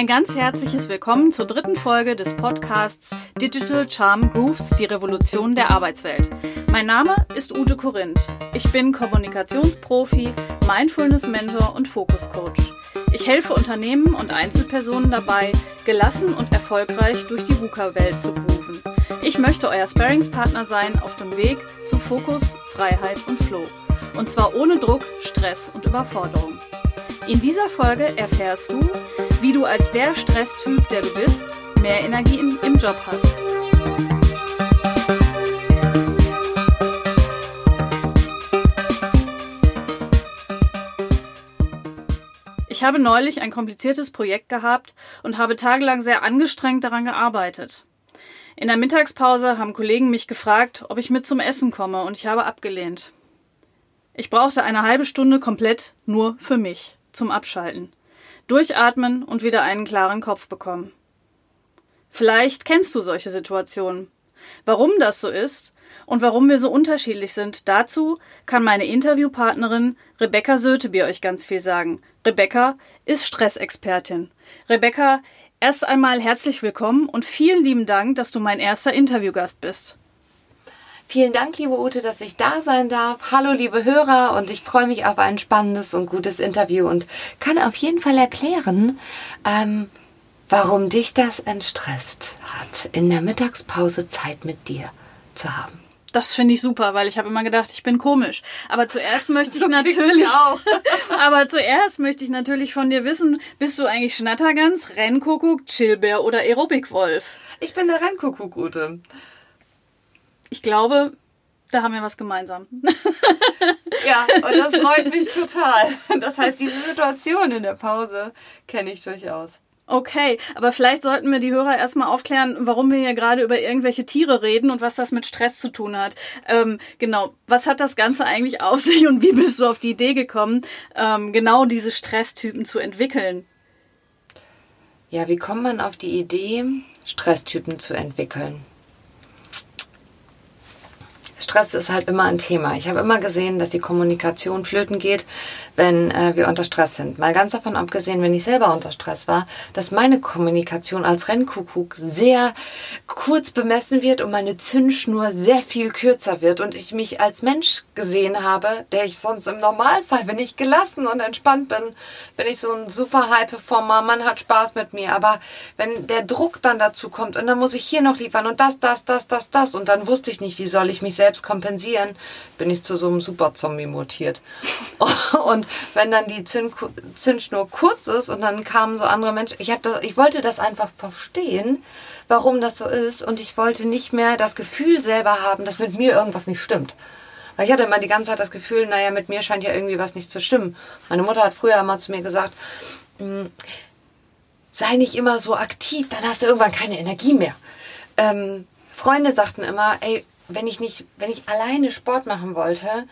Ein ganz herzliches Willkommen zur dritten Folge des Podcasts Digital Charm Grooves, die Revolution der Arbeitswelt. Mein Name ist Ute Korinth. Ich bin Kommunikationsprofi, Mindfulness-Mentor und Fokus-Coach. Ich helfe Unternehmen und Einzelpersonen dabei, gelassen und erfolgreich durch die VUCA-Welt zu grooven. Ich möchte euer Sparingspartner sein auf dem Weg zu Fokus, Freiheit und Flow. Und zwar ohne Druck, Stress und Überforderung. In dieser Folge erfährst du, wie du als der Stresstyp, der du bist, mehr Energie im, im Job hast. Ich habe neulich ein kompliziertes Projekt gehabt und habe tagelang sehr angestrengt daran gearbeitet. In der Mittagspause haben Kollegen mich gefragt, ob ich mit zum Essen komme, und ich habe abgelehnt. Ich brauchte eine halbe Stunde komplett nur für mich, zum Abschalten durchatmen und wieder einen klaren Kopf bekommen. Vielleicht kennst du solche Situationen. Warum das so ist und warum wir so unterschiedlich sind, dazu kann meine Interviewpartnerin Rebecca Sötebier euch ganz viel sagen. Rebecca ist Stressexpertin. Rebecca, erst einmal herzlich willkommen und vielen lieben Dank, dass du mein erster Interviewgast bist. Vielen Dank, liebe Ute, dass ich da sein darf. Hallo, liebe Hörer, und ich freue mich auf ein spannendes und gutes Interview und kann auf jeden Fall erklären, ähm, warum dich das entstresst hat, in der Mittagspause Zeit mit dir zu haben. Das finde ich super, weil ich habe immer gedacht, ich bin komisch. Aber zuerst möchte so ich natürlich auch. aber zuerst möchte ich natürlich von dir wissen, bist du eigentlich Schnattergans, Rennkuckuck, Chillbär oder Aerobic-Wolf? Ich bin der Rennkuckuck, Ute ich glaube, da haben wir was gemeinsam. ja, und das freut mich total. Das heißt, diese Situation in der Pause kenne ich durchaus. Okay, aber vielleicht sollten wir die Hörer erstmal aufklären, warum wir hier gerade über irgendwelche Tiere reden und was das mit Stress zu tun hat. Ähm, genau, was hat das Ganze eigentlich auf sich und wie bist du auf die Idee gekommen, ähm, genau diese Stresstypen zu entwickeln? Ja, wie kommt man auf die Idee, Stresstypen zu entwickeln? Stress ist halt immer ein Thema. Ich habe immer gesehen, dass die Kommunikation flöten geht, wenn äh, wir unter Stress sind. Mal ganz davon abgesehen, wenn ich selber unter Stress war, dass meine Kommunikation als Rennkuckuck sehr kurz bemessen wird und meine Zündschnur sehr viel kürzer wird und ich mich als Mensch gesehen habe, der ich sonst im Normalfall, wenn ich gelassen und entspannt bin, bin ich so ein super High-Performer, man hat Spaß mit mir. Aber wenn der Druck dann dazu kommt und dann muss ich hier noch liefern und das, das, das, das, das und dann wusste ich nicht, wie soll ich mich selbst kompensieren, bin ich zu so einem Super-Zombie mutiert. und wenn dann die Zünd Zündschnur kurz ist und dann kamen so andere Menschen, ich, das, ich wollte das einfach verstehen, warum das so ist und ich wollte nicht mehr das Gefühl selber haben, dass mit mir irgendwas nicht stimmt. Weil ich hatte immer die ganze Zeit das Gefühl, naja, mit mir scheint ja irgendwie was nicht zu stimmen. Meine Mutter hat früher immer zu mir gesagt, hm, sei nicht immer so aktiv, dann hast du irgendwann keine Energie mehr. Ähm, Freunde sagten immer, ey, wenn ich nicht, wenn ich alleine Sport machen wollte,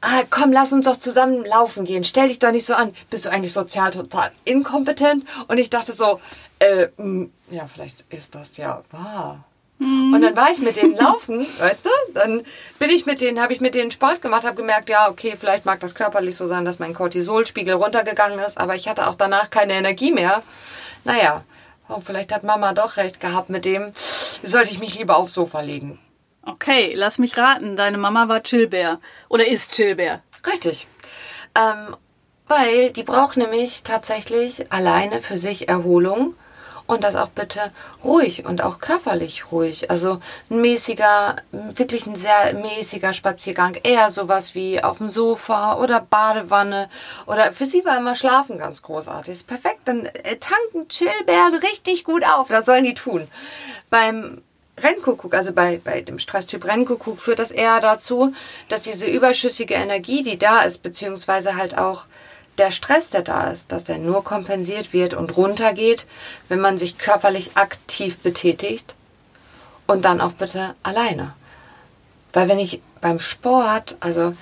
ah, komm, lass uns doch zusammen laufen gehen. Stell dich doch nicht so an. Bist du eigentlich sozial total inkompetent? Und ich dachte so, äh, mh, hm, ja, vielleicht ist das ja wahr. Mhm. Und dann war ich mit denen laufen, weißt du? Dann bin ich mit denen, habe ich mit denen Sport gemacht, habe gemerkt, ja, okay, vielleicht mag das körperlich so sein, dass mein Cortisolspiegel runtergegangen ist, aber ich hatte auch danach keine Energie mehr. Naja, oh, vielleicht hat Mama doch recht gehabt mit dem, sollte ich mich lieber aufs Sofa legen. Okay, lass mich raten. Deine Mama war Chillbär. Oder ist Chillbär. Richtig. Ähm, weil die braucht nämlich tatsächlich alleine für sich Erholung und das auch bitte ruhig und auch körperlich ruhig. Also ein mäßiger, wirklich ein sehr mäßiger Spaziergang. Eher sowas wie auf dem Sofa oder Badewanne. Oder für sie war immer Schlafen ganz großartig. Ist perfekt. Dann äh, tanken Chillbären richtig gut auf. Das sollen die tun. Beim Rennkuckuck, also bei, bei dem Stresstyp Rennkuckuck, führt das eher dazu, dass diese überschüssige Energie, die da ist, beziehungsweise halt auch der Stress, der da ist, dass der nur kompensiert wird und runtergeht, wenn man sich körperlich aktiv betätigt und dann auch bitte alleine. Weil wenn ich beim Sport, also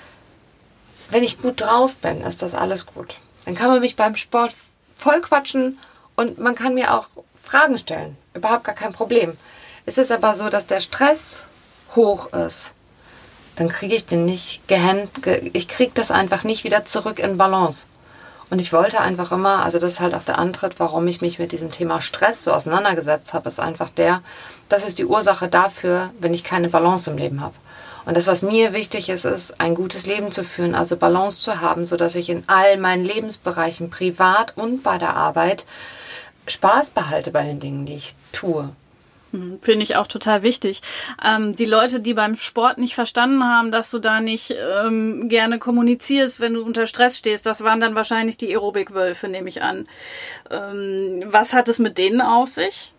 wenn ich gut drauf bin, ist das alles gut. Dann kann man mich beim Sport voll quatschen und man kann mir auch Fragen stellen. Überhaupt gar kein Problem. Ist es aber so, dass der Stress hoch ist, dann kriege ich den nicht gehend, ich kriege das einfach nicht wieder zurück in Balance. Und ich wollte einfach immer, also das ist halt auch der Antritt, warum ich mich mit diesem Thema Stress so auseinandergesetzt habe, ist einfach der, das ist die Ursache dafür, wenn ich keine Balance im Leben habe. Und das, was mir wichtig ist, ist, ein gutes Leben zu führen, also Balance zu haben, sodass ich in all meinen Lebensbereichen, privat und bei der Arbeit, Spaß behalte bei den Dingen, die ich tue. Hm, finde ich auch total wichtig. Ähm, die Leute, die beim Sport nicht verstanden haben, dass du da nicht ähm, gerne kommunizierst, wenn du unter Stress stehst, das waren dann wahrscheinlich die Aerobic-Wölfe, nehme ich an. Ähm, was hat es mit denen auf sich?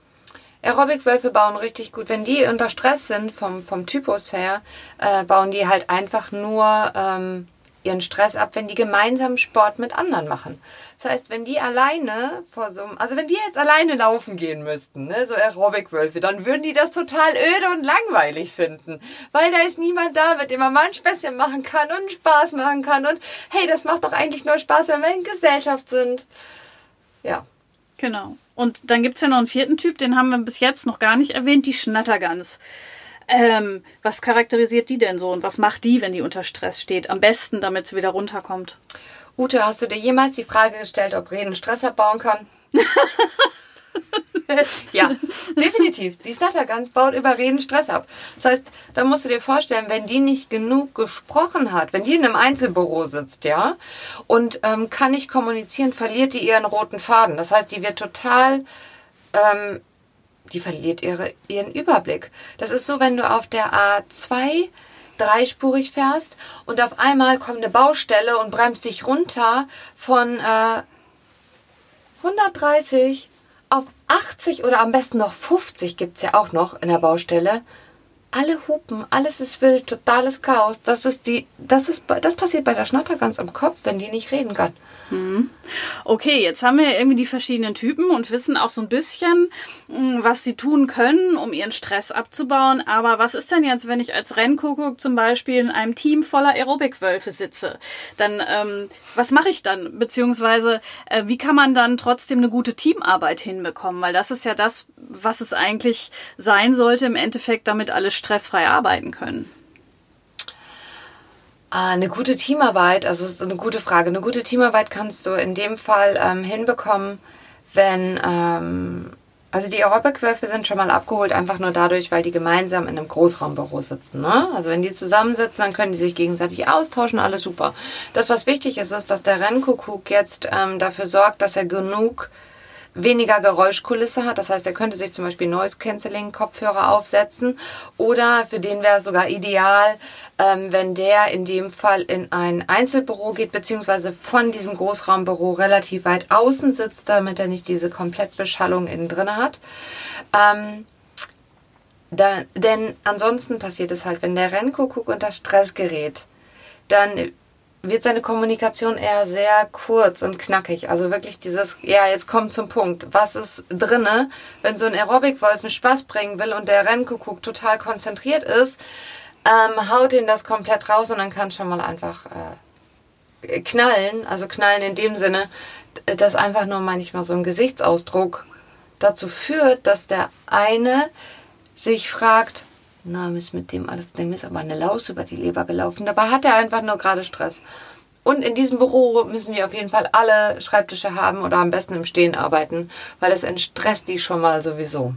Aerobic-Wölfe bauen richtig gut. Wenn die unter Stress sind, vom, vom Typus her, äh, bauen die halt einfach nur ähm, ihren Stress ab, wenn die gemeinsam Sport mit anderen machen. Das heißt, wenn die alleine vor so einem, also wenn die jetzt alleine laufen gehen müssten, ne, so Aerobic-Wölfe, dann würden die das total öde und langweilig finden. Weil da ist niemand da, mit dem man mal ein Späßchen machen kann und Spaß machen kann. Und hey, das macht doch eigentlich nur Spaß, wenn wir in Gesellschaft sind. Ja. Genau. Und dann gibt's ja noch einen vierten Typ, den haben wir bis jetzt noch gar nicht erwähnt, die Schnattergans. Ähm, was charakterisiert die denn so und was macht die, wenn die unter Stress steht? Am besten, damit sie wieder runterkommt. Ute, hast du dir jemals die Frage gestellt, ob Reden Stress abbauen kann? ja, definitiv. Die Schnattergans baut über Reden Stress ab. Das heißt, da musst du dir vorstellen, wenn die nicht genug gesprochen hat, wenn die in einem Einzelbüro sitzt, ja, und ähm, kann nicht kommunizieren, verliert die ihren roten Faden. Das heißt, die wird total, ähm, die verliert ihre, ihren Überblick. Das ist so, wenn du auf der A2 dreispurig fährst und auf einmal kommt eine Baustelle und bremst dich runter von äh, 130 auf 80 oder am besten noch 50 gibt es ja auch noch in der Baustelle. Alle hupen, alles ist wild, totales Chaos. Das ist die, das ist, das passiert bei der Schnatter ganz am Kopf, wenn die nicht reden kann. Hm. Okay, jetzt haben wir irgendwie die verschiedenen Typen und wissen auch so ein bisschen, hm, was sie tun können, um ihren Stress abzubauen. Aber was ist denn jetzt, wenn ich als Rennkuckuck zum Beispiel in einem Team voller Aerobic-Wölfe sitze? Dann, ähm, was mache ich dann? Beziehungsweise, äh, wie kann man dann trotzdem eine gute Teamarbeit hinbekommen? Weil das ist ja das, was es eigentlich sein sollte im Endeffekt, damit alle stressfrei arbeiten können. Ah, eine gute Teamarbeit, also ist eine gute Frage. Eine gute Teamarbeit kannst du in dem Fall ähm, hinbekommen, wenn, ähm, also die Aerobic-Wölfe sind schon mal abgeholt, einfach nur dadurch, weil die gemeinsam in einem Großraumbüro sitzen. Ne? Also wenn die zusammensitzen, dann können die sich gegenseitig austauschen, alles super. Das, was wichtig ist, ist, dass der Rennkuckuck jetzt ähm, dafür sorgt, dass er genug weniger Geräuschkulisse hat. Das heißt, er könnte sich zum Beispiel Noise Cancelling Kopfhörer aufsetzen oder für den wäre es sogar ideal, ähm, wenn der in dem Fall in ein Einzelbüro geht, beziehungsweise von diesem Großraumbüro relativ weit außen sitzt, damit er nicht diese Komplettbeschallung innen drin hat. Ähm, da, denn ansonsten passiert es halt, wenn der Rennkuckuck unter Stress gerät, dann wird seine Kommunikation eher sehr kurz und knackig. Also wirklich dieses, ja, jetzt kommt zum Punkt. Was ist drinne, wenn so ein Aerobic-Wolf einen Spaß bringen will und der Rennkuckuck total konzentriert ist, ähm, haut ihn das komplett raus und dann kann schon mal einfach äh, knallen. Also knallen in dem Sinne, dass einfach nur manchmal so ein Gesichtsausdruck dazu führt, dass der eine sich fragt, na, ist mit dem alles, dem ist aber eine Laus über die Leber gelaufen. Dabei hat er einfach nur gerade Stress. Und in diesem Büro müssen wir auf jeden Fall alle Schreibtische haben oder am besten im Stehen arbeiten, weil das entstresst die schon mal sowieso.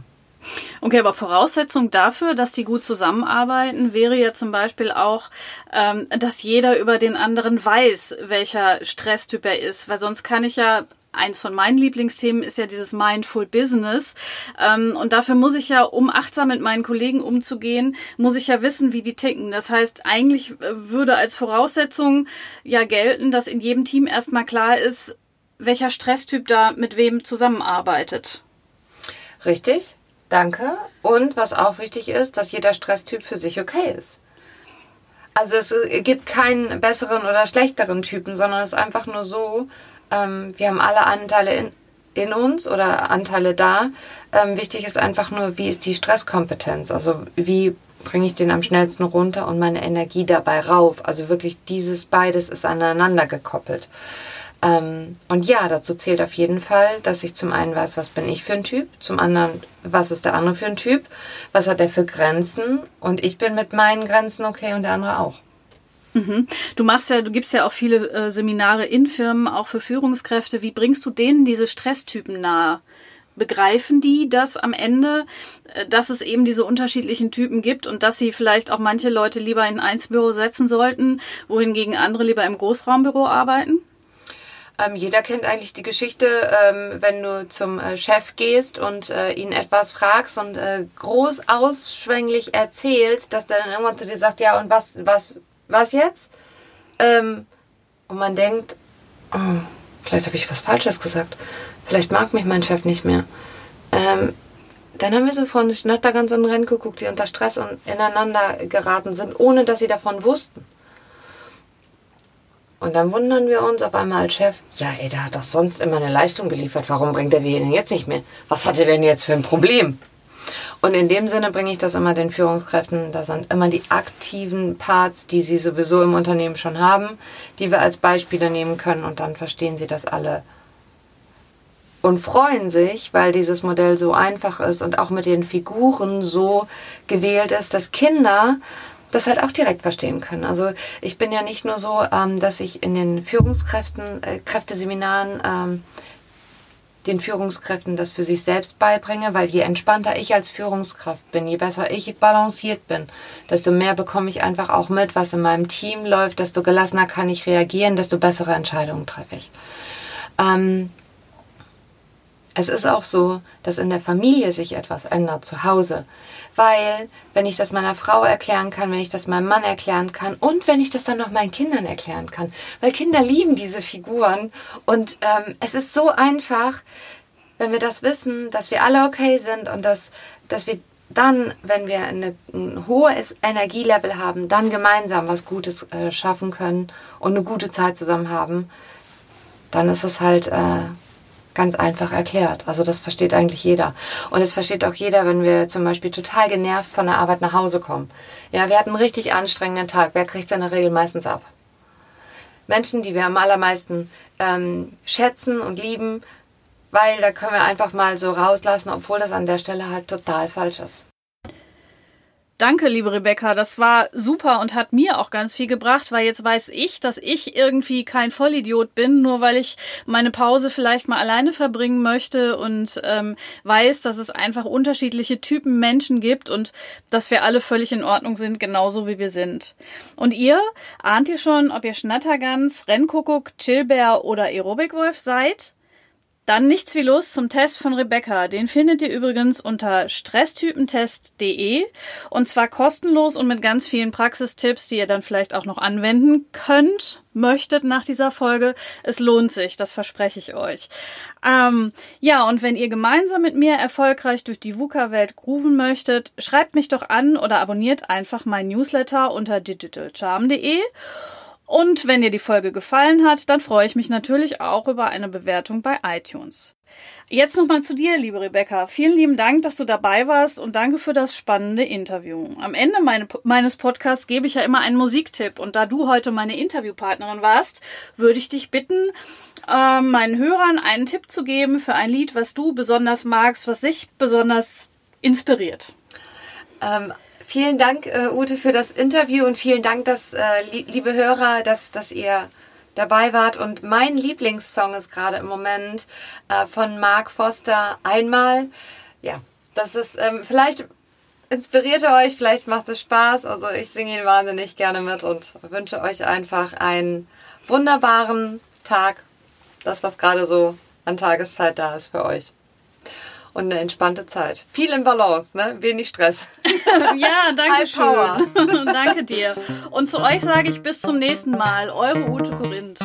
Okay, aber Voraussetzung dafür, dass die gut zusammenarbeiten, wäre ja zum Beispiel auch, ähm, dass jeder über den anderen weiß, welcher Stresstyp er ist, weil sonst kann ich ja eins von meinen Lieblingsthemen ist ja dieses Mindful Business. Ähm, und dafür muss ich ja, um achtsam mit meinen Kollegen umzugehen, muss ich ja wissen, wie die ticken. Das heißt, eigentlich äh, würde als Voraussetzung ja gelten, dass in jedem Team erstmal klar ist, welcher Stresstyp da mit wem zusammenarbeitet. Richtig, danke. Und was auch wichtig ist, dass jeder Stresstyp für sich okay ist. Also es gibt keinen besseren oder schlechteren Typen, sondern es ist einfach nur so, ähm, wir haben alle Anteile in, in uns oder Anteile da. Ähm, wichtig ist einfach nur, wie ist die Stresskompetenz? Also wie bringe ich den am schnellsten runter und meine Energie dabei rauf? Also wirklich dieses beides ist aneinander gekoppelt. Ähm, und ja, dazu zählt auf jeden Fall, dass ich zum einen weiß, was bin ich für ein Typ, zum anderen, was ist der andere für ein Typ, was hat er für Grenzen und ich bin mit meinen Grenzen okay und der andere auch. Mhm. Du machst ja, du gibst ja auch viele äh, Seminare in Firmen, auch für Führungskräfte. Wie bringst du denen diese Stresstypen nahe? Begreifen die das am Ende, äh, dass es eben diese unterschiedlichen Typen gibt und dass sie vielleicht auch manche Leute lieber in ein Einzelbüro setzen sollten, wohingegen andere lieber im Großraumbüro arbeiten? Ähm, jeder kennt eigentlich die Geschichte, ähm, wenn du zum äh, Chef gehst und äh, ihn etwas fragst und äh, groß ausschwänglich erzählst, dass der dann irgendwann zu dir sagt, ja und was, was, was jetzt? Ähm, und man denkt, oh, vielleicht habe ich was Falsches gesagt. Vielleicht mag mich mein Chef nicht mehr. Ähm, dann haben wir so von Schnattergans und Rennen geguckt, die unter Stress und ineinander geraten sind, ohne dass sie davon wussten. Und dann wundern wir uns auf einmal als Chef, ja, ey, der hat doch sonst immer eine Leistung geliefert. Warum bringt er die denn jetzt nicht mehr? Was hat er denn jetzt für ein Problem? Und in dem Sinne bringe ich das immer den Führungskräften. Das sind immer die aktiven Parts, die sie sowieso im Unternehmen schon haben, die wir als Beispiele nehmen können. Und dann verstehen sie das alle und freuen sich, weil dieses Modell so einfach ist und auch mit den Figuren so gewählt ist, dass Kinder das halt auch direkt verstehen können. Also ich bin ja nicht nur so, ähm, dass ich in den Führungskräften, äh, Kräfteseminaren ähm, den Führungskräften das für sich selbst beibringe, weil je entspannter ich als Führungskraft bin, je besser ich balanciert bin, desto mehr bekomme ich einfach auch mit, was in meinem Team läuft, desto gelassener kann ich reagieren, desto bessere Entscheidungen treffe ich. Ähm, es ist auch so, dass in der Familie sich etwas ändert zu Hause. Weil, wenn ich das meiner Frau erklären kann, wenn ich das meinem Mann erklären kann und wenn ich das dann noch meinen Kindern erklären kann. Weil Kinder lieben diese Figuren und ähm, es ist so einfach, wenn wir das wissen, dass wir alle okay sind und dass, dass wir dann, wenn wir eine, ein hohes Energielevel haben, dann gemeinsam was Gutes äh, schaffen können und eine gute Zeit zusammen haben, dann ist es halt... Äh, ganz einfach erklärt. Also das versteht eigentlich jeder. Und es versteht auch jeder, wenn wir zum Beispiel total genervt von der Arbeit nach Hause kommen. Ja, wir hatten einen richtig anstrengenden Tag. Wer kriegt seine Regel meistens ab? Menschen, die wir am allermeisten ähm, schätzen und lieben, weil da können wir einfach mal so rauslassen, obwohl das an der Stelle halt total falsch ist. Danke, liebe Rebecca. Das war super und hat mir auch ganz viel gebracht, weil jetzt weiß ich, dass ich irgendwie kein Vollidiot bin, nur weil ich meine Pause vielleicht mal alleine verbringen möchte und ähm, weiß, dass es einfach unterschiedliche Typen Menschen gibt und dass wir alle völlig in Ordnung sind, genauso wie wir sind. Und ihr, ahnt ihr schon, ob ihr Schnattergans, Rennkuckuck, Chillbär oder Aerobic-Wolf seid? Dann nichts wie los zum Test von Rebecca. Den findet ihr übrigens unter stresstypentest.de und zwar kostenlos und mit ganz vielen Praxistipps, die ihr dann vielleicht auch noch anwenden könnt, möchtet nach dieser Folge. Es lohnt sich, das verspreche ich euch. Ähm, ja, und wenn ihr gemeinsam mit mir erfolgreich durch die VUCA-Welt grooven möchtet, schreibt mich doch an oder abonniert einfach mein Newsletter unter digitalcharm.de. Und wenn dir die Folge gefallen hat, dann freue ich mich natürlich auch über eine Bewertung bei iTunes. Jetzt nochmal zu dir, liebe Rebecca. Vielen lieben Dank, dass du dabei warst und danke für das spannende Interview. Am Ende meine, meines Podcasts gebe ich ja immer einen Musiktipp und da du heute meine Interviewpartnerin warst, würde ich dich bitten, äh, meinen Hörern einen Tipp zu geben für ein Lied, was du besonders magst, was dich besonders inspiriert. Ähm, Vielen Dank, äh, Ute, für das Interview und vielen Dank, dass, äh, liebe Hörer, dass, dass ihr dabei wart. Und mein Lieblingssong ist gerade im Moment äh, von Mark Foster einmal. Ja, das ist ähm, vielleicht inspiriert er euch, vielleicht macht es Spaß. Also ich singe ihn wahnsinnig gerne mit und wünsche euch einfach einen wunderbaren Tag. Das, was gerade so an Tageszeit da ist für euch und eine entspannte Zeit. Viel in Balance, ne? Wenig Stress. ja, danke schön. danke dir. Und zu euch sage ich bis zum nächsten Mal. Eure Ute Korinth.